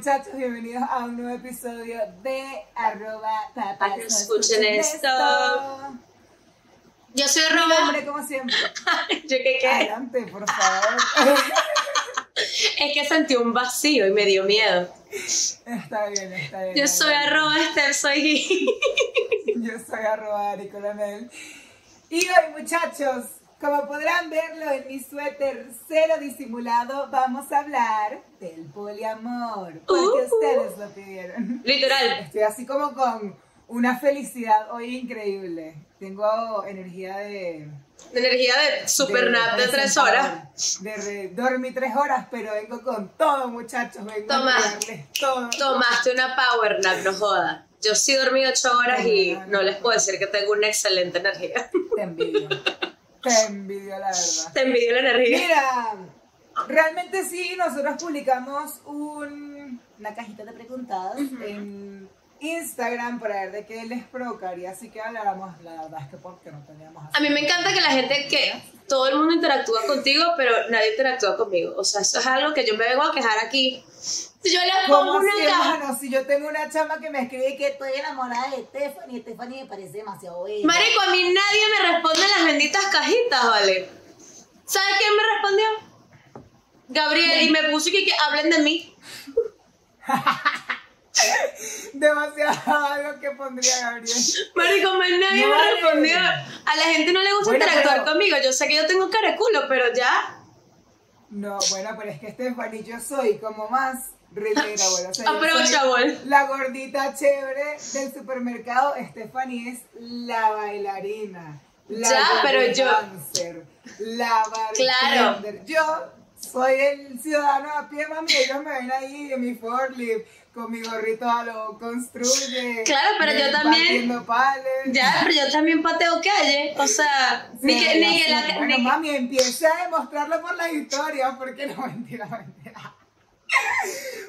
Muchachos, bienvenidos a un nuevo episodio de arroba que no escuchen esto. Yo soy Mi Roba. nombre, como siempre. Yo que qué. Adelante, por favor. Es que sentí un vacío y me dio miedo. está bien, está bien. Yo soy arroba Esther, soy Yo soy arroba Ari Coronel. Y hoy, muchachos, como podrán verlo en mi suéter cero disimulado, vamos a hablar del poliamor. Porque Uh. ustedes lo pidieron. Literal. Estoy así como con una felicidad hoy increíble. Tengo energía de... De energía de super nap de tres presentador. horas. De re- dormí tres horas, pero vengo con todo, muchachos. Vengo Toma. a todo. Tomaste una power nap, no joda. Yo sí dormí ocho horas y No, no, no les puedo decir que tengo una excelente energía. Te envidio. Te envidio, la verdad. Te envidio la energía. Mira, realmente sí, nosotros publicamos un- una cajita de preguntas en Instagram para ver de qué les provocaría, así que habláramos, la verdad es que porque no teníamos A mí me encanta que la gente, que todo el mundo interactúa contigo, pero nadie interactúa conmigo. O sea, eso es algo que yo me vengo a quejar aquí. Si yo les pongo ¿Cómo una así, caja. Si yo tengo una chama que me escribe que estoy enamorada de Stephanie, Stephanie me parece demasiado bella. Marico, a mí nadie me responde las benditas cajitas, ¿vale? ¿Sabes quién me respondió? Gabriel, y me puso que, que hablen de mí. Demasiado algo que pondría Gabriel. Marico, más nadie No me respondió. A la gente no le gusta Bueno, interactuar pero- conmigo. Yo sé que yo tengo cara de culo, pero ya. No, bueno, pero es que Stephanie, yo soy como más relera, bueno, o sea. La gordita chévere del supermercado, Stephanie es la bailarina. La Ya, pero yo- dancer, la Claro. Yo soy el ciudadano a pie, mami, ellos me ven ahí en mi forklift, con mi gorrito a lo construye. Claro, pero yo eh, también- pales. Ya, pero yo también pateo calle. O sea, ni que, ni que la. bueno, ni que- mami, empiece a demostrarlo por las historias, porque no, mentira, mentira.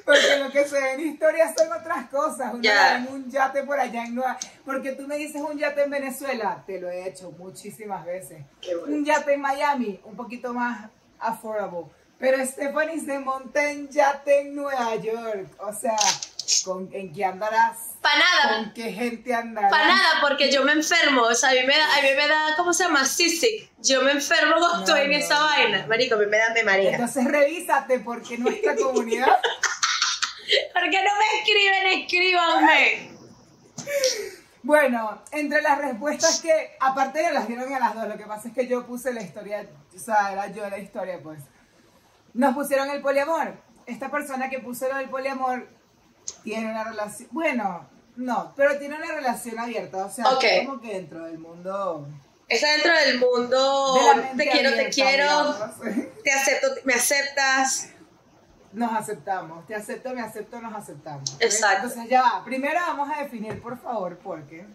Porque lo que se ve en historias son otras cosas. En un yate por allá en Nueva... Porque tú me dices un yate en Venezuela, te lo he hecho muchísimas veces. Bueno. Un yate en Miami, un poquito más affordable. Pero Stephanie se monta en yate en Nueva York. O sea, ¿con, ¿en qué andarás? Pa' nada. ¿Con qué gente andarás? Para nada, porque yo me enfermo. O sea, a mí me da, a mí me da ¿cómo se llama? Seasick. Yo me enfermo cuando No, estoy en no, esa no. vaina. Marico, a mí me da de María. Entonces revísate porque nuestra comunidad ¿Por qué no me escriben? Escríbanme. Bueno, entre las respuestas que, aparte de las dieron a las dos, lo que pasa es que yo puse la historia, o sea, era yo la historia, pues. Nos pusieron el poliamor. Esta persona que puso lo del poliamor tiene una relación, bueno, no, pero tiene una relación abierta, o sea, Ok. como que dentro del mundo Está dentro del mundo. de te quiero, te quiero. digamos. Te acepto, me aceptas. Nos aceptamos, te acepto, me acepto, nos aceptamos. Exacto. Entonces ya va, primero vamos a definir, por favor, porque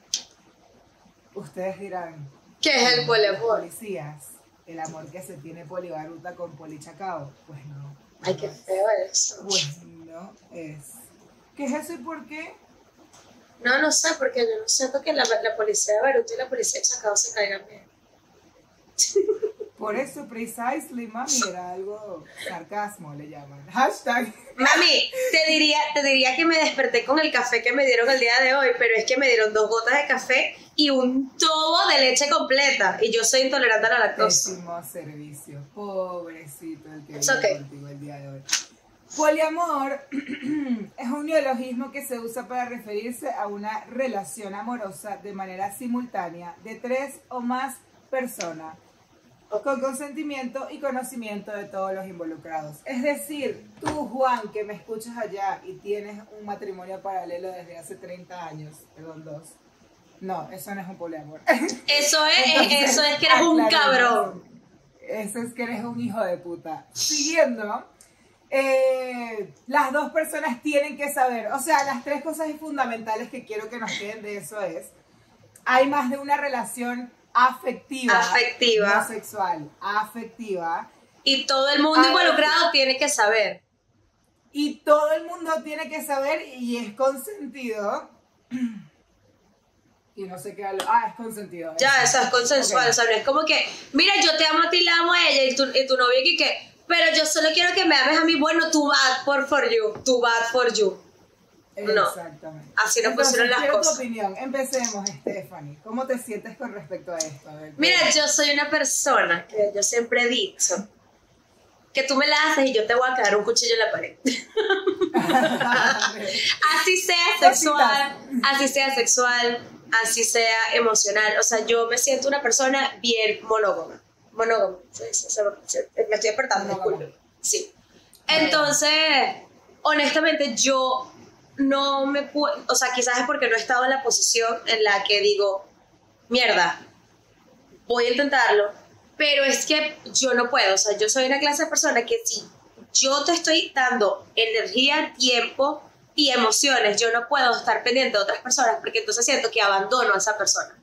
ustedes dirán, ¿Qué es el poliamor? policías, el amor que se tiene polibaruta con polichacao. Pues no. Ay, qué feo eso. Pues no es. ¿Qué es eso y por qué? No, no sé, porque yo no siento que la, la policía de Baruto y la policía de Chacao se caigan bien. Por eso, precisely, mami, era algo sarcasmo, le llaman. Hashtag. Mami, te diría, te diría que me desperté con el café que me dieron el día de hoy, pero es que me dieron dos gotas de café y un tobo de leche completa. Y yo soy intolerante a la lactosa. Pésimo servicio. Pobrecito el que okay. contigo el día de hoy. Poliamor es un neologismo que se usa para referirse a una relación amorosa de manera simultánea de tres o más personas con consentimiento y conocimiento de todos los involucrados. Es decir, tú, Juan, que me escuchas allá y tienes un matrimonio paralelo desde hace 30 años, perdón, dos. No, eso no es un poliamor. Eso es, Entonces, eso es que eres un cabrón. Eso es que eres un hijo de puta. Siguiendo, eh, las dos personas tienen que saber, o sea, las tres cosas fundamentales que quiero que nos queden de eso es, hay más de una relación afectiva, Afectiva. no sexual, afectiva, Y todo el mundo A ver. involucrado tiene que saber. y todo el mundo tiene que saber y es consentido. Y no sé qué hablo. Ah, es consentido. Ya, eso es consensual. Ok. O sea, no es como que, mira, yo te amo a ti, la amo a ella, y tu, y tu novia que, que Pero yo solo quiero que me ames a mí, bueno, tú bad for, for you, tú bad for you. No. Exactamente. Así no Entonces, pusieron las cosas. tu opinión. Empecemos, Stephanie. ¿Cómo te sientes con respecto a esto? A ver, Mira, yo soy una persona que yo siempre he dicho que tú me la haces y yo te voy a quedar un cuchillo en la pared. así sea sexual, así sea sexual, así sea emocional. O sea, yo me siento una persona bien monógama. Sí. Me estoy despertando, Monógama. disculpe. Sí. Entonces, honestamente, yo no me puedo, o sea, quizás es porque no he estado en la posición en la que digo, mierda, voy a intentarlo, pero es que yo no puedo, o sea, yo soy una clase de persona que si yo te estoy dando energía, tiempo y emociones, yo no puedo estar pendiente de otras personas porque entonces siento que abandono a esa persona.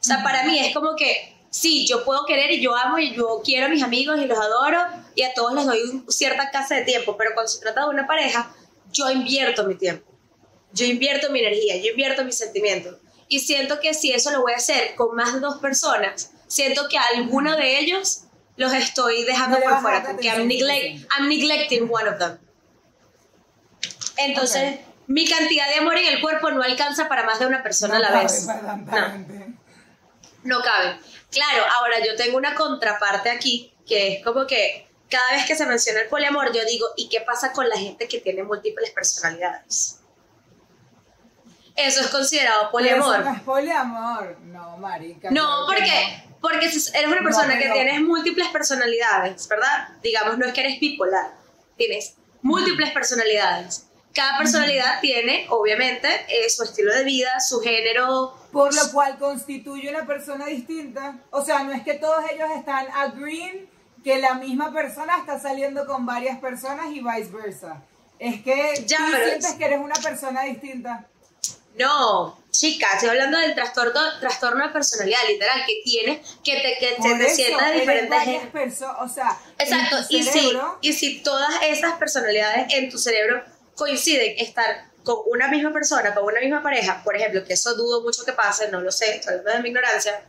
O sea, para mí es como que sí, yo puedo querer y yo amo y yo quiero a mis amigos y los adoro y a todos les doy un- cierta casa de tiempo, pero cuando se trata de una pareja, yo invierto mi tiempo, yo invierto mi energía, yo invierto mis sentimientos. Y siento que si eso lo voy a hacer con más de dos personas, siento que a alguno de ellos los estoy dejando No por fuera, dar como que I'm, neglect-. I'm neglecting one of them. Entonces, mi cantidad de amor en el cuerpo no alcanza para más de una persona a la vez. verdaderamente. No cabe. Claro, ahora yo tengo una contraparte aquí, que es como que cada vez que se menciona el poliamor, yo digo, ¿y qué pasa con la gente que tiene múltiples personalidades? Eso es considerado eso poliamor. no es poliamor. No, marica. No, claro que porque, eres una No, persona que tienes múltiples personalidades, ¿verdad? Digamos, no es que eres bipolar, tienes múltiples personalidades. Cada personalidad tiene, obviamente, eh, su estilo de vida, su género. Por lo cual constituye una persona distinta. O sea, no es que todos ellos están agreeing que la misma persona está saliendo con varias personas y viceversa. Es que Ya, tú sientes es- que eres una persona distinta. No, chica, estoy hablando del trastorno, trastorno de personalidad, literal, que tienes, que te, que te, te sientas eres diferentes. personas, o sea, Exacto, en tu y si, y si todas esas personalidades en tu cerebro coinciden estar con una misma persona, con una misma pareja, por ejemplo, que eso dudo mucho que pase, no lo sé, estoy hablando de mi ignorancia,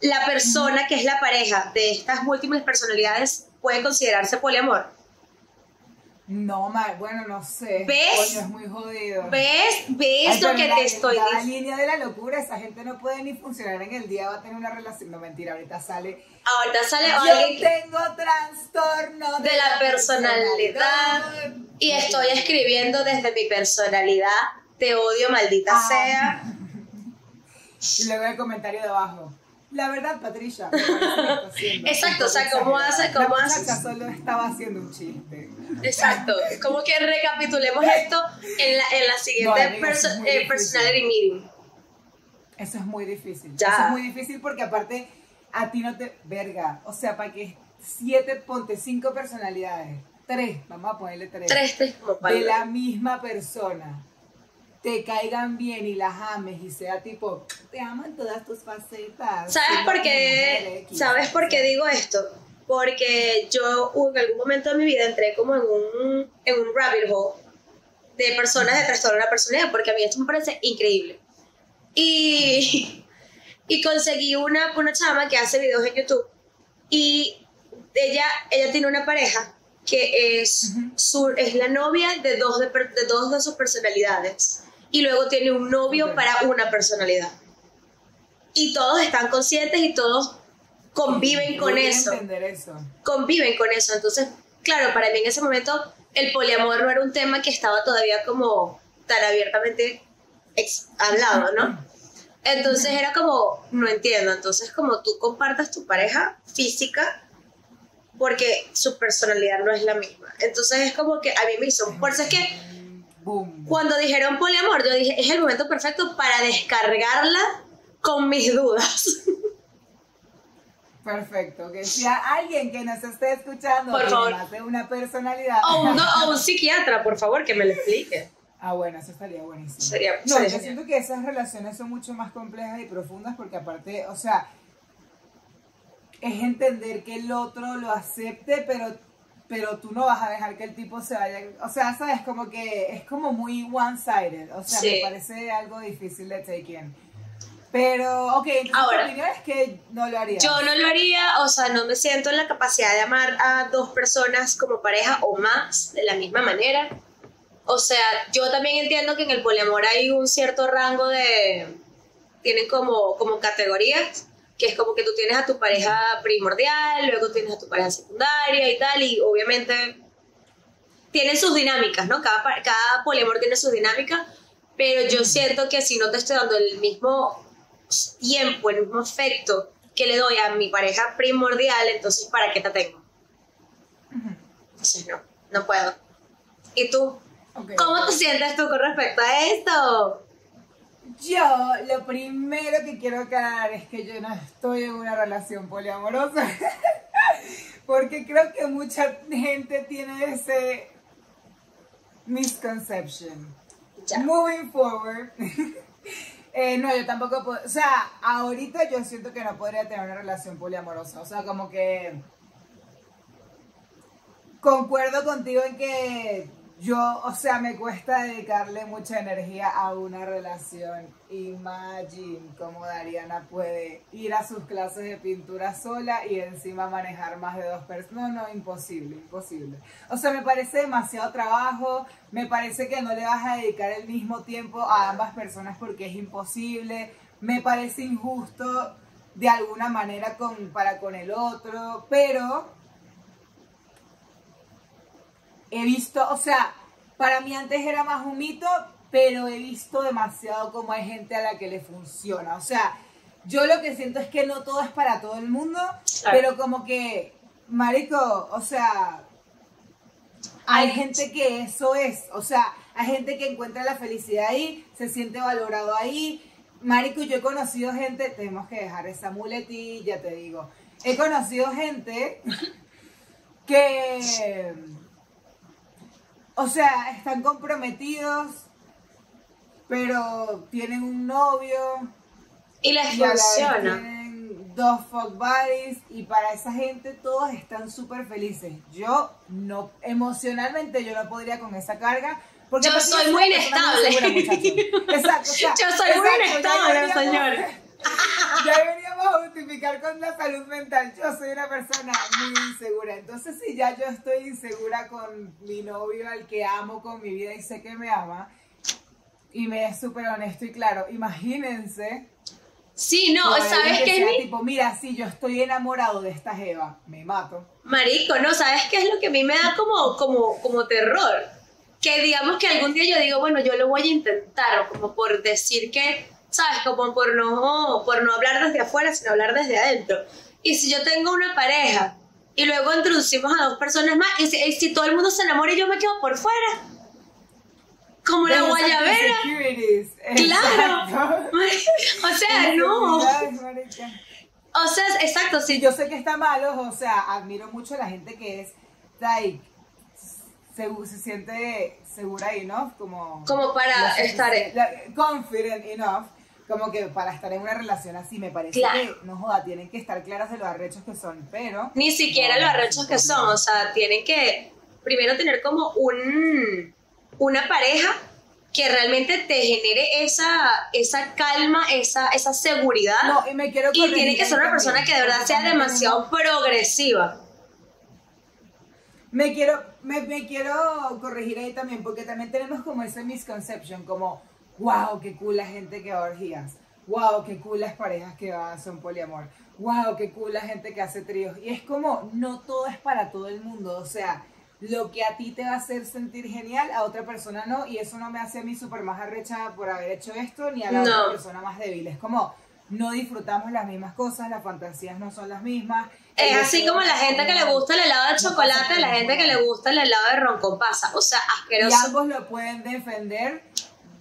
la persona que es la pareja de estas múltiples personalidades puede considerarse poliamor. No, ma- bueno, no sé. ¿Ves? Coño, es muy jodido. ¿Ves? ¿Ves Ay, lo que la- te estoy la diciendo? línea de la locura, esa gente no puede ni funcionar en el día, va a tener una relación. No, mentira, ahorita sale. Ahorita sale Yo alguien tengo trastorno de la personalidad y estoy escribiendo desde mi personalidad. Te odio, maldita Ah. sea. Y luego el comentario de abajo. La verdad, Patricia. Exacto, o sea, ¿cómo exagerada. hace- cómo La hace- muchacha solo estaba haciendo un chiste. Exacto. Como que recapitulemos esto en la, en la siguiente No, amiga, perso- eh, personality meeting. Eso es muy difícil. Ya. Eso es muy difícil porque aparte a ti no te... Verga. O sea, para que siete, ponte cinco personalidades. Tres, vamos a ponerle tres. Tres, tres de la misma persona te caigan bien y las ames y sea tipo, te amo en todas tus facetas. ¿Sabes por qué? mujer X". ¿Sabes por qué digo esto? Porque yo uh, en algún momento de mi vida entré como en un, en un rabbit hole de personas de trastorno de la personalidad, porque a mí esto me parece increíble. Y, y conseguí una, una chama que hace videos en YouTube y ella, ella tiene una pareja que es, su, es la novia de dos de, de dos de sus personalidades y luego tiene un novio para una personalidad. Y todos están conscientes y todos conviven con eso conviven con eso. Entonces, claro, para mí en ese momento el poliamor no era un tema que estaba todavía como tan abiertamente hablado, ¿no? Entonces era como, no entiendo, entonces como tú compartas tu pareja física porque su personalidad no es la misma. Entonces es como que a mí me hizo, por eso es que Boom. cuando dijeron poliamor, yo dije, es el momento perfecto para descargarla con mis dudas. Perfecto. Que si alguien que nos esté escuchando Por favor. más de una personalidad. O un, o un psiquiatra, por favor, que me lo explique. Ah, bueno, eso estaría buenísimo. Sería- no, sería yo genial. siento que esas relaciones son mucho más complejas y profundas porque aparte, o sea, es entender que el otro lo acepte, pero, pero tú no vas a dejar que el tipo se vaya. O sea, sabes, como que es como muy one-sided. O sea, Sí. me parece algo difícil de take in. Pero, ok, entonces Ahora. tu opinión es que no lo haría. Yo no lo haría, o sea, no me siento en la capacidad de amar a dos personas como pareja o más de la misma manera. O sea, yo también entiendo que en el poliamor hay un cierto rango de... Tienen como, como categorías, que es como que tú tienes a tu pareja primordial, luego tienes a tu pareja secundaria y tal, y obviamente tienen sus dinámicas, ¿no? Cada, cada poliamor tiene sus dinámicas, pero yo siento que si no te estoy dando el mismo tiempo, el mismo afecto que le doy a mi pareja primordial, entonces ¿para qué te tengo? Entonces no, no puedo. ¿Y tú? Ok. ¿Cómo te sientes tú con respecto a esto? Yo, lo primero que quiero aclarar es que yo no estoy en una relación poliamorosa. Porque creo que mucha gente tiene ese misconception. Ya. Moving forward. eh, no, yo tampoco puedo. O sea, ahorita yo siento que no podría tener una relación poliamorosa. O sea, como que. Concuerdo contigo en que yo, o sea, me cuesta dedicarle mucha energía a una relación. Imagine cómo Dariana puede ir a sus clases de pintura sola y encima manejar más de dos personas. No, no, imposible, imposible. O sea, me parece demasiado trabajo, me parece que no le vas a dedicar el mismo tiempo a ambas personas porque es imposible, me parece injusto de alguna manera con, para con el otro, pero he visto, o sea, para mí antes era más un mito, pero he visto demasiado cómo hay gente a la que le funciona. O sea, yo lo que siento es que no todo es para todo el mundo, Claro. pero como que, marico, o sea, hay Ay. gente que eso es, o sea, hay gente que encuentra la felicidad ahí, se siente valorado ahí. Marico, yo he conocido gente, tenemos que dejar esa muletilla, te digo. He conocido gente que, o sea, están comprometidos, pero tienen un novio Y les y funciona. tienen dos fuck buddies y para esa gente todos están súper felices. Yo no, emocionalmente yo no podría con esa carga. Porque Yo soy muy inestable. muchachos. Exacto, o sea, Yo soy muy exacto, inestable, señor. Ya deberíamos justificar con la salud mental. Yo soy una persona muy insegura. Entonces, si ya yo estoy insegura con mi novio, al que amo con mi vida y sé que me ama, y me es súper honesto y claro, imagínense. Sí, no, ¿sabes qué mi tipo, mira, si yo estoy enamorado de esta Jeva, me mato. Marico, no, ¿sabes qué es lo que a mí me da como, como, como terror? Que digamos que algún día yo digo, bueno, yo lo voy a intentar, como por decir que, ¿sabes? Como por no, por no hablar desde afuera, sino hablar desde adentro. Y si yo tengo una pareja y luego introducimos a dos personas más, y si, y si todo el mundo se enamora y yo me quedo por fuera, como la guayabera. Claro. O sea, no. O sea, exacto, Sí, yo sé que está malo, o sea, admiro mucho a la gente que es, like, se, se siente segura enough, como... Como para lo estar la- Confident enough, como que para estar en una relación así, me parece Claro. que, no joda, tienen que estar claras de los arrechos que son, pero... Ni siquiera No, los arrechos que son, o sea, tienen que primero tener como un una pareja que realmente te genere esa, esa calma, esa, esa seguridad. No, y me quiero y tiene que ser una también, persona que de verdad sea demasiado progresiva. Me quiero, me, me quiero corregir ahí también, porque también tenemos como ese misconception, como, wow, qué cool la gente que va a orgías, wow, qué cool las parejas que va, son poliamor, wow, qué cool la gente que hace tríos. Y es como, no todo es para todo el mundo, o sea, lo que a ti te va a hacer sentir genial, a otra persona no, y eso no me hace a mí súper más arrecha por haber hecho esto, ni a la No. otra persona más débil. Es como, no disfrutamos las mismas cosas, las fantasías no son las mismas. Es así como la gente que le gusta el helado de chocolate, la gente que le gusta el helado de ron con pasa. O sea, Y asqueroso. ambos lo pueden defender.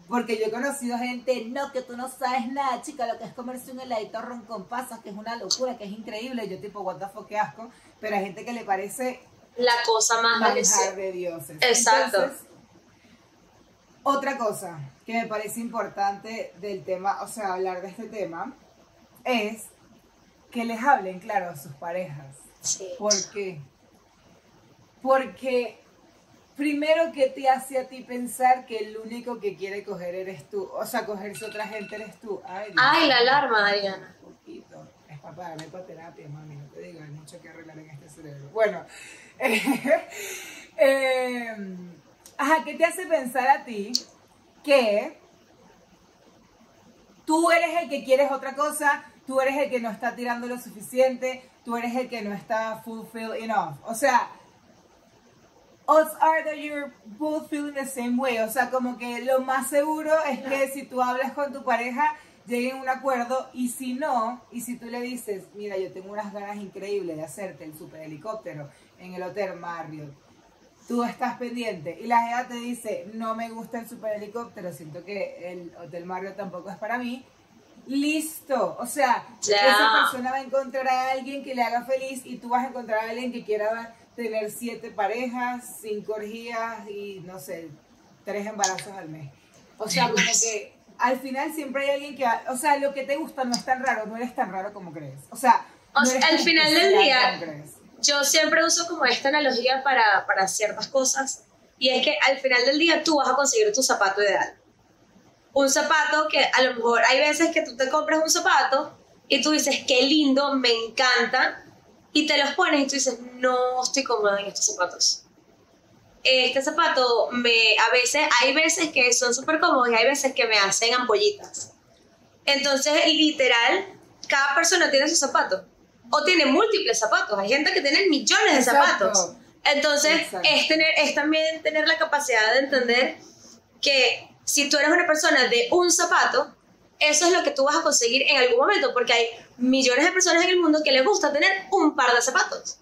Porque yo he conocido gente, no, que tú no sabes nada, chica, lo que es comerse un heladito ron con pasas, que es una locura, que es increíble. Yo tipo, what the fuck, qué asco. Pero hay gente que le parece La cosa más manjar de dioses. Exacto. Entonces, otra cosa que me parece importante del tema, o sea, hablar de este tema, es que les hablen, claro, a sus parejas. Sí. ¿Por qué? Porque primero, ¿qué te hace a ti pensar que el único que quiere coger eres tú? O sea, cogerse otra gente eres tú. Ay, Dios Ay, la alarma, Adriana. Un poquito. Es para pagarme para terapia, mami, no te digo, hay mucho que arreglar en este cerebro. Bueno, eh, ajá, ¿qué te hace pensar a ti que tú eres el que quieres otra cosa, tú eres el que no está tirando lo suficiente, tú eres el que no está fulfilled enough? O sea, odds are that you're both feeling the same way. O sea, como que lo más seguro es que si tú hablas con tu pareja, lleguen a un acuerdo y si no, y si tú le dices, mira, yo tengo unas ganas increíbles de hacerte el super helicóptero en el Hotel Marriott, tú estás pendiente y la jefa te dice, no me gusta el super helicóptero, siento que el Hotel Marriott tampoco es para mí, listo. O sea, esa persona va a encontrar a alguien que le haga feliz y tú vas a encontrar a alguien que quiera tener siete parejas, cinco orgías y no sé, tres embarazos al mes. O sea, como que al final siempre hay alguien que, va- o sea, lo que te gusta no es tan raro, no eres tan raro como crees. O sea, O no sea, eres al final del día-. Yo siempre uso como esta analogía para, para ciertas cosas. Y es que al final del día tú vas a conseguir tu zapato ideal. Un zapato que a lo mejor hay veces que tú te compras un zapato y tú dices, qué lindo, me encanta. Y te los pones y tú dices, no estoy cómoda en estos zapatos. Este zapato me, a veces, hay veces que son súper cómodos y hay veces que me hacen ampollitas. Entonces, literal, cada persona tiene su zapato. O tiene múltiples zapatos. Hay gente que tiene millones de Exacto. zapatos. Entonces, Exacto. es, tener, es también tener la capacidad de entender que si tú eres una persona de un zapato, eso es lo que tú vas a conseguir en algún momento, porque hay millones de personas en el mundo que les gusta tener un par de zapatos.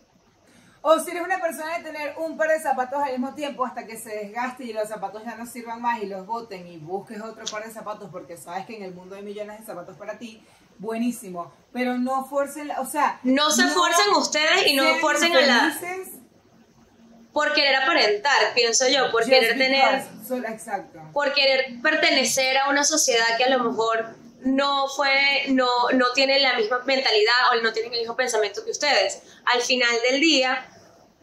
O si eres una persona de tener un par de zapatos al mismo tiempo hasta que se desgaste y los zapatos ya no sirvan más y los boten y busques otro par de zapatos porque sabes que en el mundo hay millones de zapatos para ti, buenísimo. Pero no forcen, o sea... No se forcen ustedes y no forcen a la... Por querer aparentar, pienso yo, por querer tener... exacto. por querer pertenecer a una sociedad que a lo mejor no fue, no, no tiene la misma mentalidad o no tienen el mismo pensamiento que ustedes. Al final del día,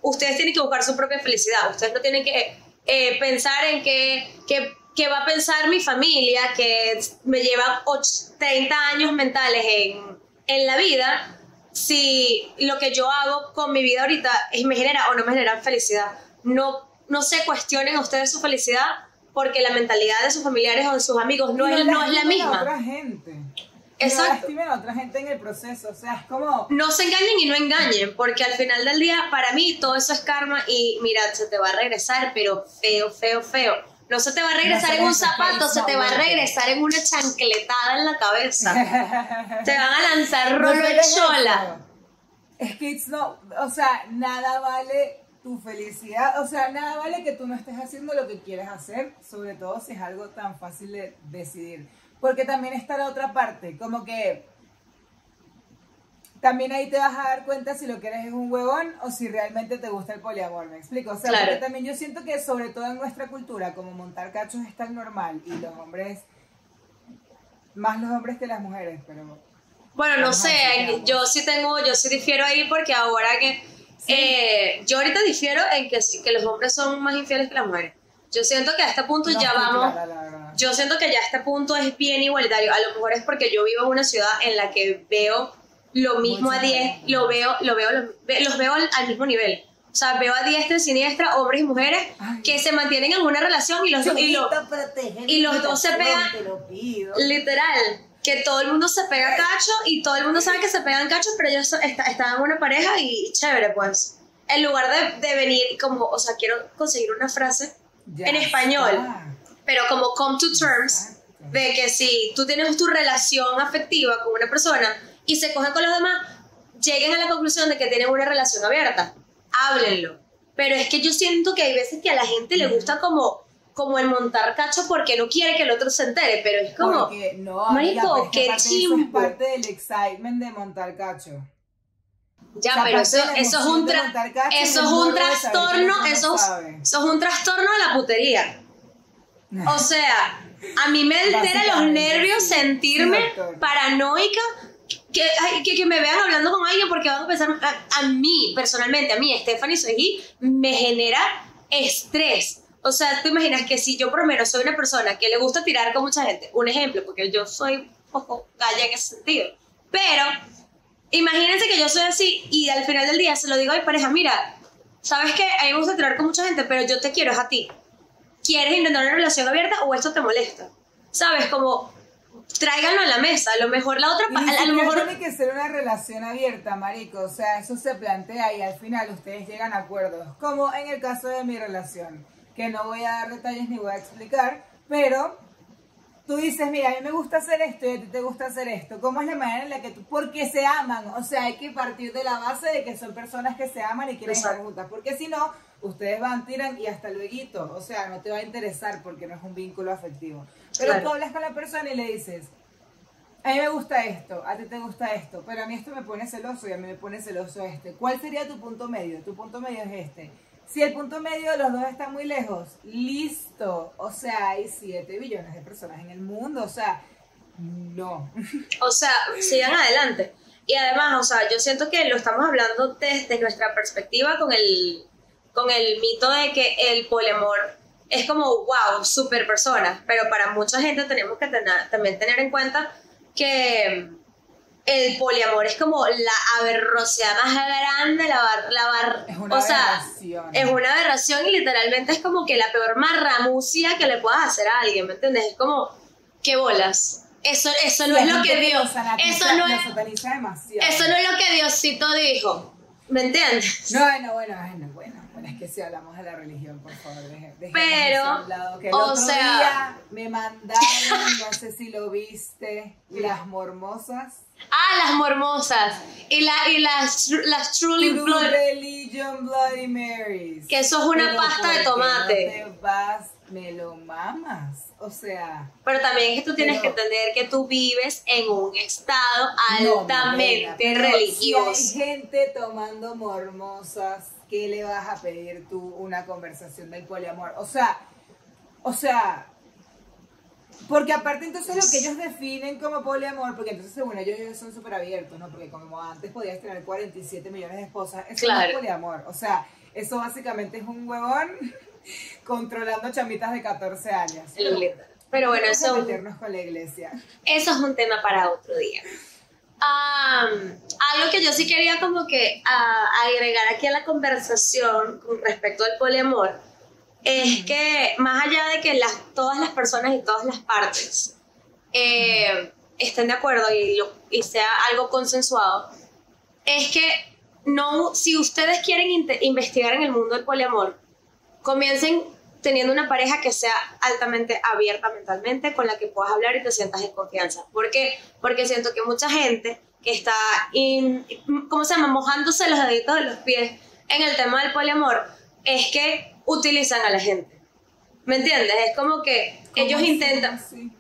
ustedes tienen que buscar su propia felicidad. Ustedes no tienen que eh, pensar en qué que, que va a pensar mi familia, que me lleva och- 30 años mentales en, en la vida, si lo que yo hago con mi vida ahorita es, me genera o no me genera felicidad. No, no se cuestionen ustedes su felicidad porque la mentalidad de sus familiares o de sus amigos no, Y es, no es la lastimen a misma. otra gente. Exacto. No a otra gente en el proceso. O sea, es como... No se engañen y no engañen, porque al final del día, para mí, todo eso es karma y mira, se te va a regresar, pero feo, feo, feo. No se te va a regresar No en un zapato, se te va a no, regresar en una chancletada en la cabeza. Te van a lanzar No rolo en qué es chola. eso. Es que it's no, o sea, nada vale tu felicidad, o sea, nada vale que tú no estés haciendo lo que quieres hacer, sobre todo si es algo tan fácil de decidir. Porque también está la otra parte, como que también ahí te vas a dar cuenta si lo que eres es un huevón o si realmente te gusta el poliamor, ¿me explico? O sea, Claro. porque también yo siento que sobre todo en nuestra cultura, como montar cachos es tan normal y los hombres, más los hombres que las mujeres, pero... Bueno, no a sé, yo sí tengo, yo sí difiero ahí porque ahora que, eh, yo ahorita difiero en que, sí- que los hombres son más infieles que las mujeres. Yo siento que a este punto no ya vamos, clara, la verdad. yo siento que ya este punto es bien igualitario. A lo mejor es porque yo vivo en una ciudad en la que veo lo mismo a 10, gente. lo veo, lo veo, lo- ve- los veo al, mismo nivel. O sea, veo a diestra y siniestra hombres y mujeres Ay. que se mantienen en una relación y los, do- y lo- Chulita, y los dos se pegan- literal, que todo el mundo se pega cacho y todo el mundo sabe que se pegan cacho, pero ellos so- está- estaban en una pareja y chévere, pues. En lugar de, de venir como, o sea, quiero conseguir una frase Ya en español. está. pero como come to terms Exacto. de que si tú tienes tu relación afectiva con una persona y se cogen con los demás, lleguen a la conclusión de que tienen una relación abierta. Háblenlo. Pero es que yo siento que hay veces que a la gente le gusta como, como el montar cacho porque no quiere que el otro se entere, pero es como... Porque, no, Marico, qué eso chimbo. es parte del excitement de montar cacho. Ya, O sea, pero eso, eso es un, tra- eso es un trastorno, eso, eso es un trastorno de la putería. O sea, a mí me altera los nervios sentirme Sí, paranoica que, que, que me vean hablando con alguien porque van a pensar, a, a mí personalmente, a mí, Stephanie Soji, me genera estrés. O sea, tú imaginas que si yo por lo menos soy una persona que le gusta tirar con mucha gente, un ejemplo, porque yo soy un poco calla en ese sentido, pero imagínense que yo soy así y al final del día se lo digo a mi pareja, mira, sabes que a mí me gusta tirar con mucha gente, pero yo te quiero es a ti. ¿Quieres intentar una relación abierta o esto te molesta? ¿Sabes? Como tráiganlo a la mesa. A lo mejor la otra. Y A, lo mejor. tiene que ser una relación abierta, marico. O sea, eso se plantea y al final ustedes llegan a acuerdos. Como en el caso de mi relación, que no voy a dar detalles ni voy a explicar, pero tú dices, mira, a mí me gusta hacer esto y a ti te gusta hacer esto. ¿Cómo es la manera en la que tú, porque se aman? O sea, hay que partir de la base de que son personas que se aman y quieren estar juntas. Porque si no, ustedes van, tiran y hasta luego. O sea, no te va a interesar porque no es un vínculo afectivo. Pero Claro. tú hablas con la persona y le dices, a mí me gusta esto, a ti te gusta esto, pero a mí esto me pone celoso y a mí me pone celoso este. ¿Cuál sería tu punto medio? Tu punto medio es este. Si el punto medio de los dos está muy lejos, listo. O sea, hay 7 billones de personas en el mundo. O sea, no. O sea, sigan adelante. Y además, o sea, yo siento que lo estamos hablando desde nuestra perspectiva con el, con el mito de que el poliamor es como, wow, super persona. Pero para mucha gente tenemos que tener, también tener en cuenta que el poliamor es como la aberrosidad más grande, la bar, la bar- Es una o sea, aberración. es una aberración y literalmente es como que la peor marramucia que le puedas hacer a alguien, ¿me entiendes? Es como, ¿qué bolas? Eso, eso no es lo que Dios, eso no es, eso no es lo que Diosito dijo, ¿me entiendes? No, bueno, bueno, bueno, bueno, bueno, es que si hablamos de la religión, por favor, dejemos Pero, que el o otro sea- día me mandaron, no sé si lo viste, las mormosas. Ah, las mormosas y, la, y las, las Truly True Blood, Religion Bloody Marys. que eso es una Pero pasta de ¿por qué tomate. No te vas, me lo mamas. O sea, Pero también es que tú tienes Pero- que entender que tú vives en un estado altamente religioso. Si hay gente tomando mormosas, ¿qué le vas a pedir tú una conversación del poliamor? O sea, o sea, porque aparte entonces lo que ellos definen como poliamor, porque entonces según ellos ellos son súper abiertos, ¿no? Porque como antes podías tener 47 millones de esposas, eso no Claro. es poliamor. O sea, eso básicamente es un huevón controlando chamitas de 14 años. Pero bueno, eso, meternos con la iglesia. eso es un tema para otro día. Am, algo que yo sí quería como que ah, agregar aquí a la conversación con respecto al poliamor es que más allá de que las, todas las personas y todas las partes eh, estén de acuerdo y, lo- y sea algo consensuado, es que no, si ustedes quieren investigar en el mundo del poliamor, comiencen teniendo una pareja que sea altamente abierta mentalmente, con la que puedas hablar y te sientas en confianza. ¿Por qué? Porque siento que mucha gente que está, in- ¿cómo se llama?, mojándose los deditos de los pies en el tema del poliamor, es que utilizan a la gente. ¿Me entiendes? Es como que ¿Cómo ellos así? intentan, Sí.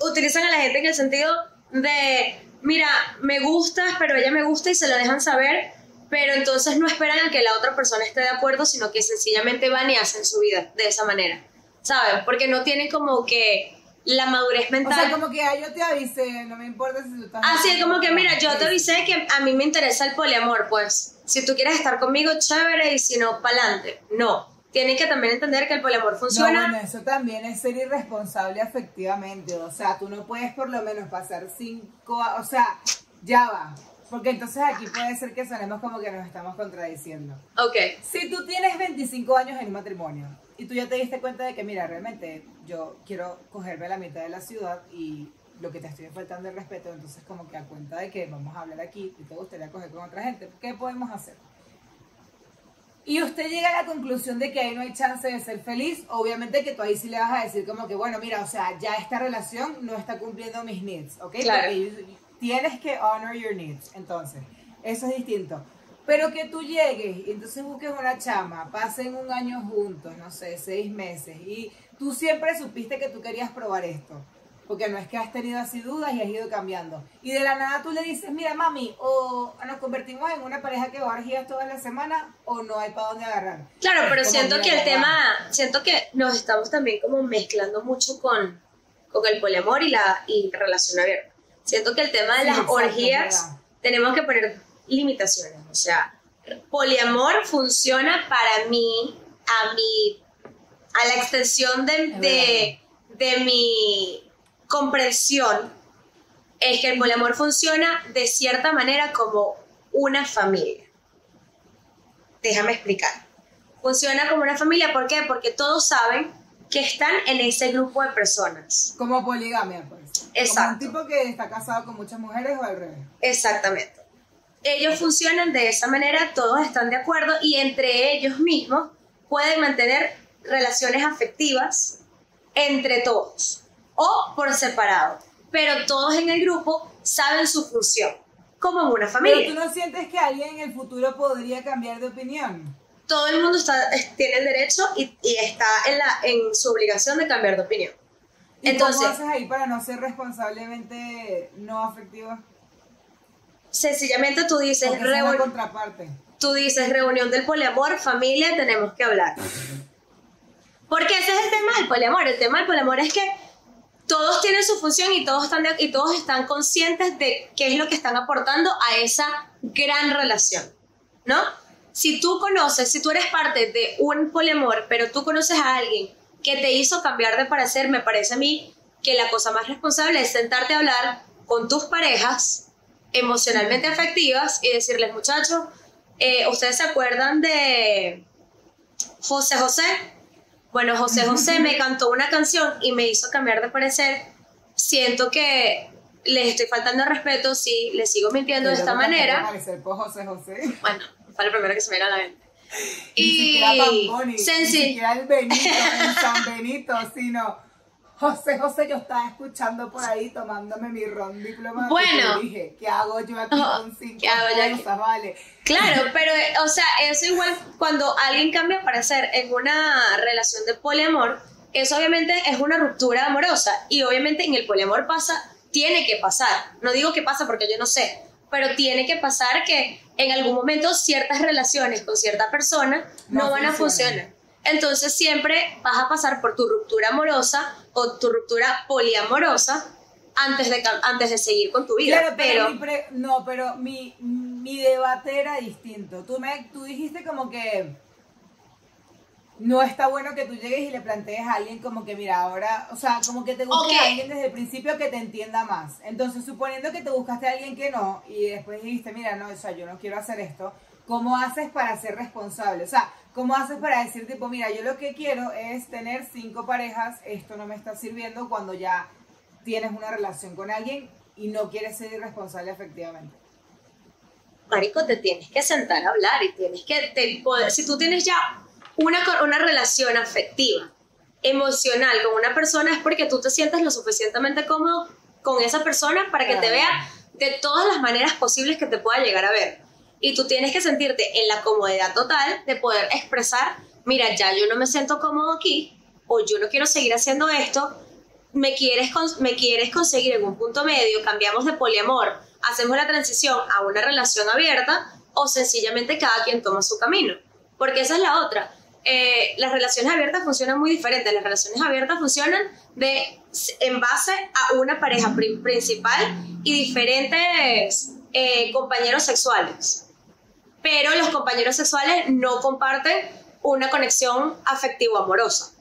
utilizan a la gente en el sentido de, mira, me gustas, pero ella me gusta y se lo dejan saber, pero entonces no esperan a que la otra persona esté de acuerdo, sino que sencillamente van y hacen su vida de esa manera, ¿saben? Porque no tienen como que la madurez O mental. sea, como que ah, yo te avisé, no me importa si tú estás... Así es como que, mira, yo te avisé que a mí me interesa el poliamor, pues si tú quieres estar conmigo, chévere, y si no, pa'lante. No, tienen que también entender que el poliamor No, funciona. bueno, eso también es ser irresponsable afectivamente. O sea, tú no puedes por lo menos pasar cinco... O sea, ya va. Porque entonces aquí puede ser que sonemos como que nos estamos contradiciendo. Ok, Si tú tienes 25 años en un matrimonio y tú ya te diste cuenta de que, mira, realmente yo quiero cogerme la mitad de la ciudad y lo que te estoy faltando el respeto, entonces como que a cuenta de que vamos a hablar aquí y te gustaría coger con otra gente, ¿qué podemos hacer? Y usted llega a la conclusión de que ahí no hay chance de ser feliz, obviamente que tú ahí sí le vas a decir como que, bueno, mira, o sea, ya esta relación no está cumpliendo mis needs, ¿ok? Claro. Porque tienes que honor your needs, entonces, eso es distinto. Pero que tú llegues y entonces busques una chama, pasen un año juntos, no sé, seis meses, y tú siempre supiste que tú querías probar esto. Porque no es que has tenido así dudas y has ido cambiando. Y de la nada tú le dices, mira mami, o nos convertimos en una pareja que va a toda la semana o no hay para dónde agarrar. Claro, pero como, siento que el tema, siento que nos estamos también como mezclando mucho con, con el poliamor y la y relación abierta. Siento que el tema de las exacto, orgías verdad. tenemos que poner limitaciones. O sea, poliamor funciona para mí a mi, a la extensión de, de mi comprensión, es que el poliamor funciona de cierta manera como una familia. Déjame explicar. Funciona como una familia, ¿por qué? Porque todos saben que están en ese grupo de personas. Como poligamia, pues. Exacto. Como un tipo que está casado con muchas mujeres o al revés. Exactamente. Ellos funcionan de esa manera, todos están de acuerdo y entre ellos mismos pueden mantener relaciones afectivas entre todos o por separado, pero todos en el grupo saben su función, como en una Pero familia. tú no sientes que alguien en el futuro podría cambiar de opinión. Todo el mundo está, tiene el derecho y, y está en, la, en su obligación de cambiar de opinión. ¿Y Entonces, cómo haces ahí para no ser responsablemente no afectiva? sencillamente tú dices, Porque es una reuni- contraparte. tú dices reunión del poliamor, familia, tenemos que hablar. Porque ese es el tema del poliamor. El tema del poliamor es que todos tienen su función y todos están, de- y todos están conscientes de qué es lo que están aportando a esa gran relación, ¿no? Si tú conoces, si tú eres parte de un poliamor, pero tú conoces a alguien que te hizo cambiar de parecer, me parece a mí que la cosa más responsable es sentarte a hablar con tus parejas emocionalmente afectivas y decirles, muchachos, eh, ¿ustedes se acuerdan de José José? Bueno, José José me cantó una canción y me hizo cambiar de parecer. Siento que les estoy faltando al respeto si les sigo mintiendo de esta manera. José José. Bueno, fue lo primero que se me viene a la mente. Ni siquiera Pamponi, ni siquiera el Benito, el San Benito, sino José José, yo estaba escuchando por ahí tomándome mi ron diploma. Bueno. y dije, ¿qué hago yo aquí Ajá, con cinco ¿qué hago yo cosas, vale? Claro, pero, o sea, eso igual cuando alguien cambia de parecer en una relación de poliamor, eso obviamente es una ruptura amorosa. Y obviamente en el poliamor pasa, tiene que pasar. No digo que pasa porque yo no sé, pero tiene que pasar que en algún momento ciertas relaciones con cierta persona no, No van a funcionar. Entonces siempre vas a pasar por tu ruptura amorosa o tu ruptura poliamorosa antes de, antes de seguir con tu vida. Claro, pero, pero no, pero mi, mi debate era distinto. Tú, me, tú dijiste como que no está bueno que tú llegues y le plantees a alguien como que, mira, ahora, o sea, como que te busques a alguien desde el principio que te entienda más. Entonces, suponiendo que te buscaste a alguien que no y después dijiste, mira, no, o sea, yo no quiero hacer esto, ¿cómo haces para ser responsable? O sea, ¿cómo haces para decir, tipo, mira, yo lo que quiero es tener cinco parejas, esto no me está sirviendo cuando ya tienes una relación con alguien y no quieres ser irresponsable efectivamente? Marico, te tienes que sentar a hablar y tienes que te- poder, si tú tienes ya una, una relación afectiva, emocional con una persona, es porque tú te sientes lo suficientemente cómodo con esa persona para que te vea de todas las maneras posibles que te pueda llegar a ver. Y tú tienes que sentirte en la comodidad total de poder expresar, mira, ya yo no me siento cómodo aquí, o yo no quiero seguir haciendo esto, me quieres, me quieres conseguir en un punto medio, cambiamos de poliamor, hacemos la transición a una relación abierta o sencillamente cada quien toma su camino. Porque esa es la otra. Eh, las relaciones abiertas funcionan muy diferentes. Las relaciones abiertas funcionan de, en base a una pareja pri- principal y diferentes eh, compañeros sexuales. Pero los compañeros sexuales no comparten una conexión afectivo-amorosa.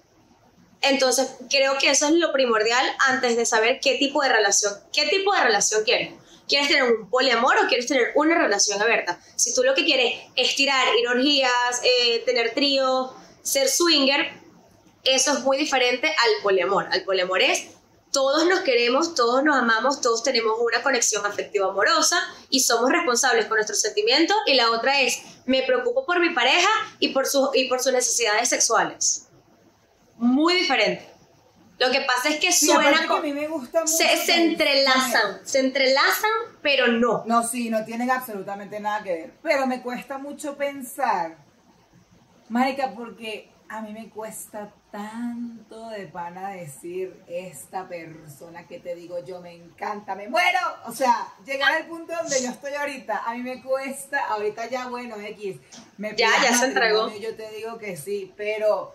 Entonces, creo que eso es lo primordial antes de saber qué tipo de relación, qué tipo de relación quieres. ¿Quieres tener un poliamor o quieres tener una relación abierta? Si tú lo que quieres es tirar, ir orgías, eh, tener trío, ser swinger, eso es muy diferente al poliamor. Al poliamor es todos nos queremos, todos nos amamos, todos tenemos una conexión afectiva amorosa y somos responsables con nuestros sentimientos. Y la otra es, me preocupo por mi pareja y por, su- y por sus necesidades sexuales muy diferente. Lo que pasa es que Sí, suena aparte que co- a mí me gusta mucho. se, se entrelazan, se entrelazan, pero no. No, sí, no tienen absolutamente nada que ver. Pero me cuesta mucho pensar, Marica, porque a mí me cuesta tanto de pana decir esta persona que te digo yo me encanta, me muero. O sea, llegar al punto donde yo estoy ahorita, a mí me cuesta, ahorita ya bueno, X, me Ya, ya se entregó. Yo te digo que sí, pero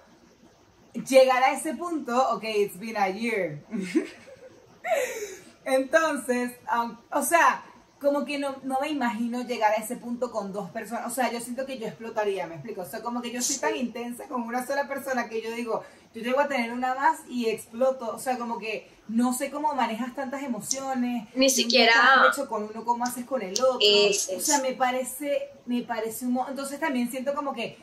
llegar a ese punto, ok, it's been a year. Entonces, um, o sea, como que no, no me imagino llegar a ese punto con dos personas. O sea, yo siento que yo explotaría, me explico. O sea, como que yo soy tan intensa con una sola persona que yo digo, yo llego a tener una más y exploto. O sea, como que no sé cómo manejas tantas emociones. Ni siquiera. Hecho, con uno, cómo haces con el otro. O sea, me parece, me parece un. Entonces también siento como que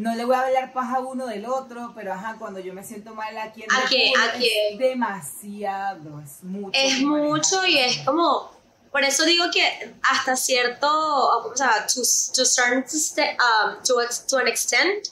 no le voy a hablar paja a uno del otro, pero ajá, cuando yo me siento mal aquí en ¿A quién? ¿A quién? es demasiado, es mucho. Es mucho y es como por eso digo que hasta cierto, o sea, to, to, certain, um, to, to an extent,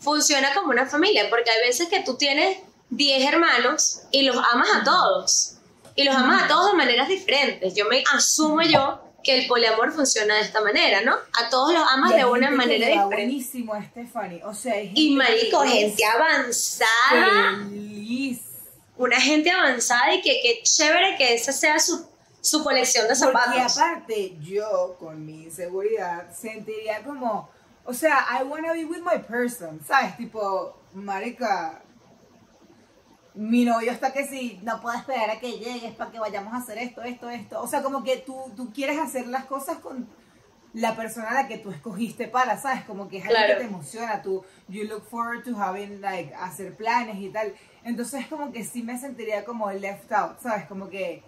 funciona como una familia, porque hay veces que tú tienes 10 hermanos y los amas a todos. Y los amas a todos de maneras diferentes. Yo me asumo yo que el poliamor funciona de esta manera, ¿no? A todos los amas de una manera diferente. buenísimo, Stephanie. O sea, y marico, gente avanzada. Feliz. Una gente avanzada y que, que chévere que esa sea su su colección de zapatos. Y aparte, yo con mi inseguridad sentiría como, o sea, I wanna be with my person, ¿sabes? Tipo, marica, mi novio está que si no puedo esperar a que llegues para que vayamos a hacer esto, esto, esto. O sea, como que tú, tú quieres hacer las cosas con la persona a la que tú escogiste para, ¿sabes? Como que es algo que te emociona, tú, you look forward to having, like, hacer planes y tal. Entonces, como que sí me sentiría como left out, ¿sabes? Como que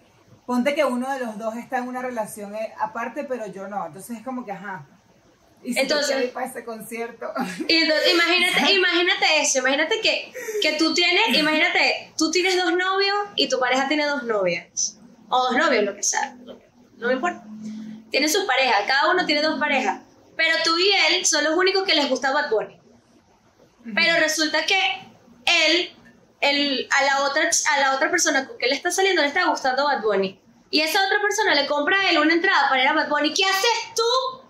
ponte que uno de los dos está en una relación eh, aparte, pero yo no. Entonces es como que, ajá. Y si entonces, para ese concierto. Y entonces, imagínate, imagínate eso, imagínate que, que tú tienes, imagínate, tú tienes dos novios y tu pareja tiene dos novias. O dos novios, lo que sea. No me importa. Tienen sus parejas, cada uno tiene dos parejas. Pero tú y él son los únicos que les gusta Bad Bunny. Pero resulta que él el, a, la otra, a la otra persona con que le está saliendo le está gustando Bad Bunny. Y esa otra persona le compra a él una entrada para ir a Bad Bunny. ¿Qué haces tú?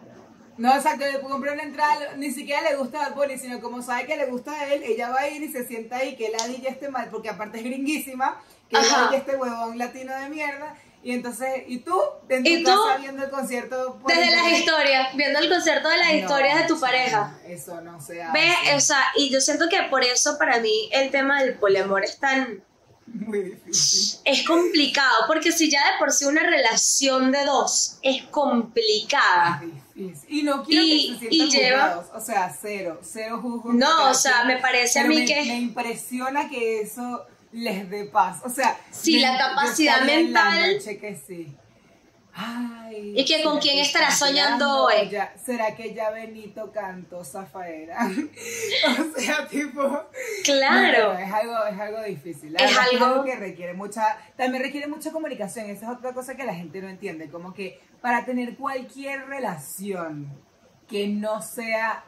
No, exacto, le compré una entrada, ni siquiera le gusta Bad Bunny, sino como sabe que le gusta a él, ella va a ir y se sienta ahí, que la DJ esté mal, porque aparte es gringuísima, que la este huevón latino de mierda, y entonces, ¿y tú? En tu casa viendo el concierto. Desde las historias, viendo el concierto de las historias de tu pareja. Eso no se hace. Ve, o sea, y yo siento que por eso para mí el tema del poliamor es tan. Muy difícil. Es complicado, porque si ya de por sí una relación de dos es complicada. Y no quiero que se y lleva, o sea, cero, cero juzgos. No, o sea, me parece a mí que... Me impresiona que eso les dé paz. O sea, sí, la capacidad mental. que sí. Ay, y que con quién estará soñando hoy. ¿Será que ya Benito cantó Zafaera? o sea, tipo. Claro. es, algo, es algo difícil. Es algo... que requiere mucha. También requiere mucha comunicación. Esa es otra cosa que la gente no entiende. Como que para tener cualquier relación que no sea.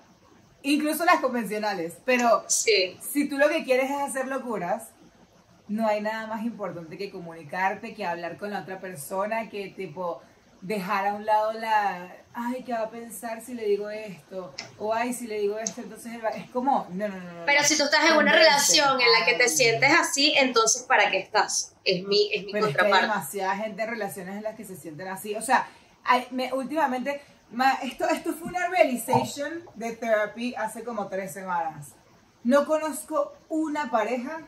Incluso las convencionales. Pero sí. si tú lo que quieres es hacer locuras no hay nada más importante que comunicarte, que hablar con la otra persona, que tipo dejar a un lado la, ay, ¿qué va a pensar si le digo esto? O ay, si le digo esto, entonces es como, no, no, no. Pero si tú estás en una relación en la que te sientes así, entonces ¿para qué estás? Es mi, es mi Pero contraparte. hay demasiada gente en relaciones en las que se sienten así. O sea, me, últimamente, esto, esto fue una realization de therapy hace como tres semanas. No conozco una pareja,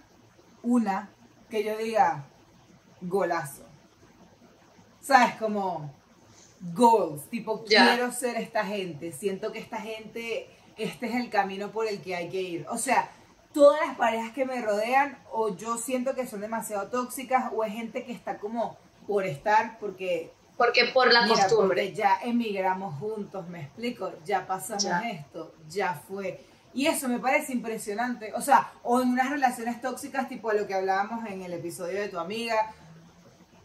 una, que yo diga golazo. ¿Sabes? Como goals, tipo quiero ser esta gente, siento que esta gente, este es el camino por el que hay que ir. O sea, todas las parejas que me rodean o yo siento que son demasiado tóxicas o es gente que está como por estar porque... Porque por la costumbre. ya emigramos juntos, me explico, ya pasamos esto, ya fue. Y eso me parece impresionante. O sea, o en unas relaciones tóxicas, tipo lo que hablábamos en el episodio de tu amiga.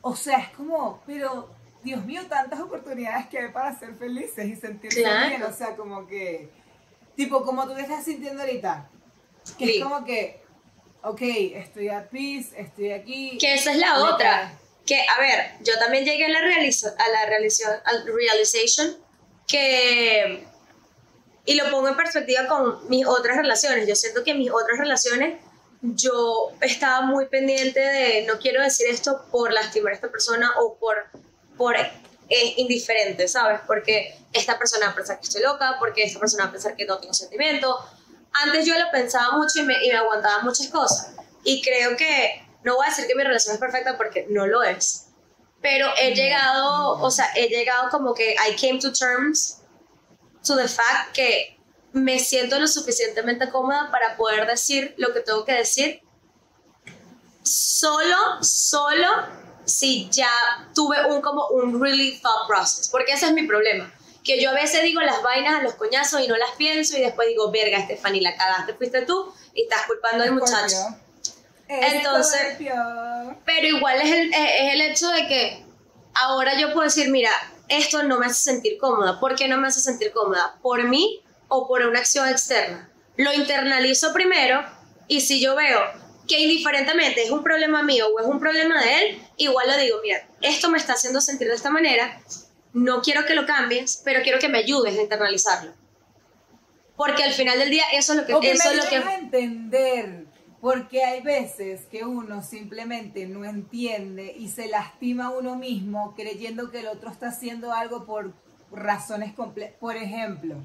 O sea, es como, pero, Dios mío, tantas oportunidades que hay para ser felices y sentirse bien. O sea, como que, tipo, como tú te estás sintiendo ahorita. Que es como que, ok, estoy at peace, estoy aquí. Que esa es la otra. Que, a ver, yo también llegué a la, realización, a la realización, al realization que y lo pongo en perspectiva con mis otras relaciones. Yo siento que mis otras relaciones, yo estaba muy pendiente de, no quiero decir esto por lastimar a esta persona o por, por eh, indiferente, ¿sabes? Porque esta persona va a pensar que estoy loca, porque esta persona va a pensar que no tengo sentimiento. Antes yo lo pensaba mucho y me, y me aguantaba muchas cosas. Y creo que, no voy a decir que mi relación es perfecta porque no lo es. pero he llegado, o sea, he llegado como que I came to terms to the fact que me siento lo suficientemente cómoda para poder decir lo que tengo que decir solo, solo si ya tuve un como un really thought process, porque ese es mi problema. Que yo a veces digo las vainas a los coñazos y no las pienso y después digo, verga, Stephanie, la cagaste, fuiste tú y estás culpando al muchacho. Entonces, pero igual es el, es el hecho de que ahora yo puedo decir, mira, esto no me hace sentir cómoda. ¿Por qué no me hace sentir cómoda? ¿Por mí o por una acción externa? Lo internalizo primero y si yo veo que indiferentemente es un problema mío o es un problema de él, igual lo digo, mira, esto me está haciendo sentir de esta manera, no quiero que lo cambies, pero quiero que me ayudes a internalizarlo. Porque al final del día eso es lo que... O que eso me es lo que a entender, porque hay veces que uno simplemente no entiende y se lastima a uno mismo creyendo que el otro está haciendo algo por razones complejas. Por ejemplo,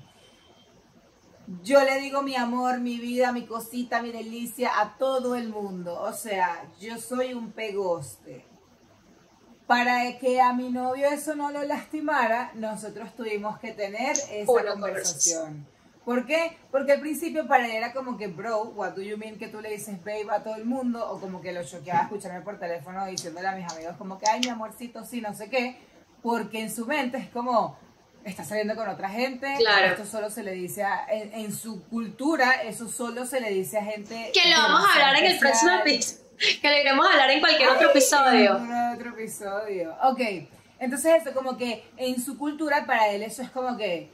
yo le digo mi amor, mi vida, mi cosita, mi delicia a todo el mundo. O sea, yo soy un pegoste. Para que a mi novio eso no lo lastimara, nosotros tuvimos que tener esa conversación. ¿Por qué? Porque al principio para él era como que, bro, what do you mean que tú le dices babe a todo el mundo? O como que lo choqueaba escucharme por teléfono diciéndole a mis amigos como que, ay, mi amorcito, sí, no sé qué. Porque en su mente es como, está saliendo con otra gente. Claro. Esto solo se le dice a, en, su cultura, eso solo se le dice a gente. Que lo vamos a hablar en el próximo episodio. Que lo iremos a hablar en cualquier otro episodio. En otro episodio. Ok. Entonces, eso, como que en su cultura, para él, eso es como que.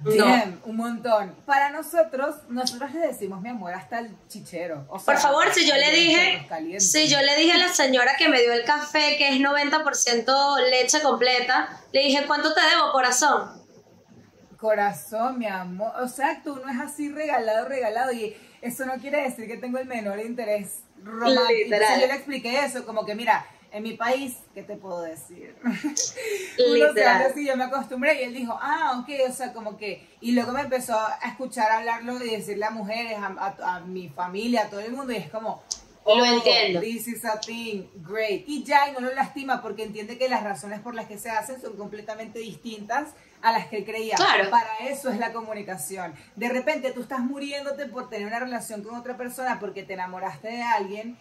Damn, un montón. Para nosotros, nosotros le decimos mi amor hasta el chichero. Por favor, si yo le dije, si yo le dije a la señora que me dio el café, que es 90% leche completa, le dije, ¿cuánto te debo, corazón? Corazón, mi amor. O sea, tú no es así regalado, regalado. Y eso no quiere decir que tengo el menor interés romántico. Literal. yo le expliqué eso, como que mira, en mi país, ¿qué te puedo decir? Uno se así, yo me acostumbré y él dijo, ah, ok, o sea, como que, y luego me empezó a escuchar hablarlo y decirle a mujeres, a, mi familia, a todo el mundo, y es como, oh, lo entiendo. This is a thing, great. Y ya, y no lo lastima porque entiende que las razones por las que se hacen son completamente distintas a las que creía. Claro. Para eso es la comunicación. De repente tú estás muriéndote por tener una relación con otra persona porque te enamoraste de alguien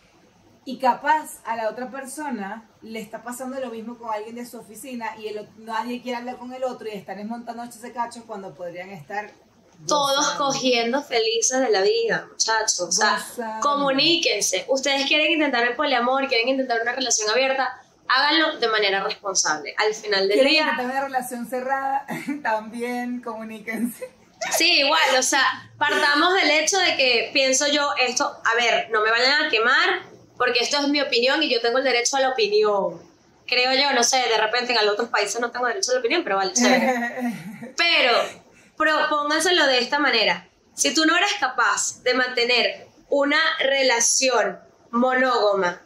y capaz a la otra persona le está pasando lo mismo con alguien de su oficina y el, nadie quiere hablar con el otro y están desmontando de cachos cuando podrían estar todos cogiendo felices de la vida, muchachos. O sea, comuníquense. Ustedes quieren intentar el poliamor, quieren intentar una relación abierta, háganlo de manera responsable. Al final del día. Quieren una relación cerrada, también comuníquense. Sí, igual, o sea, partamos del hecho de que pienso yo esto, a ver, no me vayan a quemar, porque esto es mi opinión y yo tengo el derecho a la opinión. Creo yo, no sé, de repente en otros países no tengo derecho a la opinión, pero vale, Pero propónganselo de esta manera. Si tú no eres capaz de mantener una relación monógama,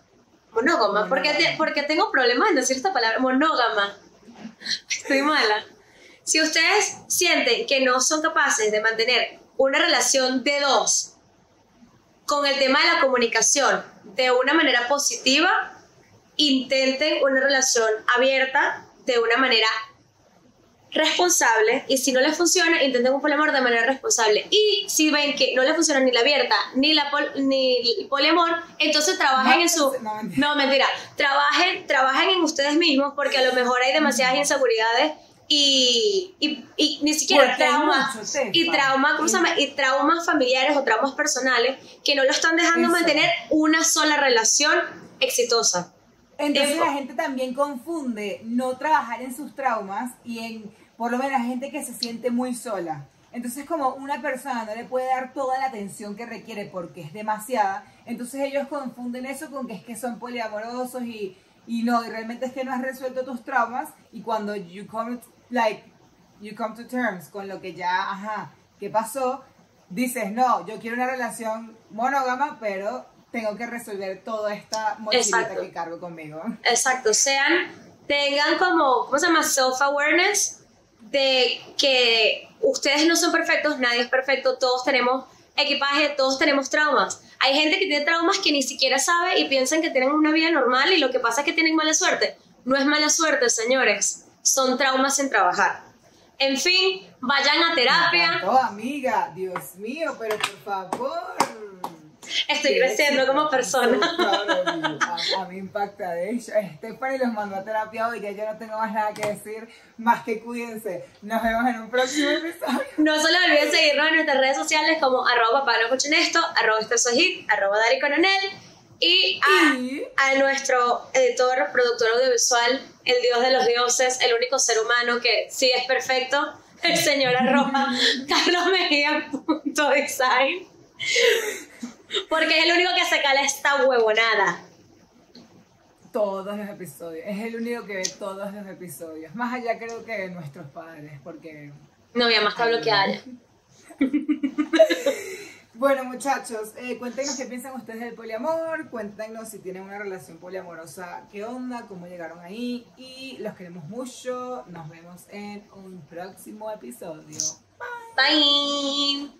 monógama, porque, porque tengo problemas en decir esta palabra, monógama, estoy mala. Si ustedes sienten que no son capaces de mantener una relación de dos con el tema de la comunicación de una manera positiva, intenten una relación abierta de una manera responsable y si no les funciona, intenten un poliamor de manera responsable. Y si ven que no les funciona ni la abierta ni, la ni el poliamor, entonces trabajen en su... No, mentira. Trabajen, trabajen en ustedes mismos porque a lo mejor hay demasiadas inseguridades y, y, ni siquiera traumas y trauma, y traumas familiares o traumas personales que no lo están dejando mantener una sola relación exitosa. Entonces la gente también confunde no trabajar en sus traumas y en, por lo menos, gente que se siente muy sola. Entonces como una persona no le puede dar toda la atención que requiere porque es demasiada, entonces ellos confunden eso con que es que son poliamorosos y, y no, y realmente es que no has resuelto tus traumas y cuando you come like, you come to terms con lo que ya, ajá, ¿qué pasó? Dices, no, yo quiero una relación monógama, pero tengo que resolver toda esta mochilita que cargo conmigo. Exacto, sean, tengan como, ¿cómo se llama? Self-awareness de que ustedes no son perfectos, nadie es perfecto, todos tenemos equipaje, todos tenemos traumas. Hay gente que tiene traumas que ni siquiera sabe y piensan que tienen una vida normal y lo que pasa es que tienen mala suerte. no es mala suerte, señores, son traumas sin trabajar. En fin, vayan a terapia. Oh, amiga, Dios mío, pero por favor. Estoy creciendo como persona. a, mí impacta, de hecho. Stephanie los mandó a terapia hoy, ya yo no tengo más nada que decir, más que cuídense. Nos vemos en un próximo episodio. No se olviden seguirnos en nuestras redes sociales como arroba papá no esto, arroba arroba Dari Coronel y a, a, nuestro editor, productor audiovisual, el dios de los dioses, el único ser humano que sí es perfecto, el señor arroba Carlos Mejía design porque es el único que se cala esta huevonada. Todos los episodios. Es el único que ve todos los episodios. Más allá creo que de nuestros padres, porque... No, había más que que haya. Bueno, muchachos, eh, cuéntenos qué piensan ustedes del poliamor, cuéntenos si tienen una relación poliamorosa, qué onda, cómo llegaron ahí y los queremos mucho. Nos vemos en un próximo episodio. Bye.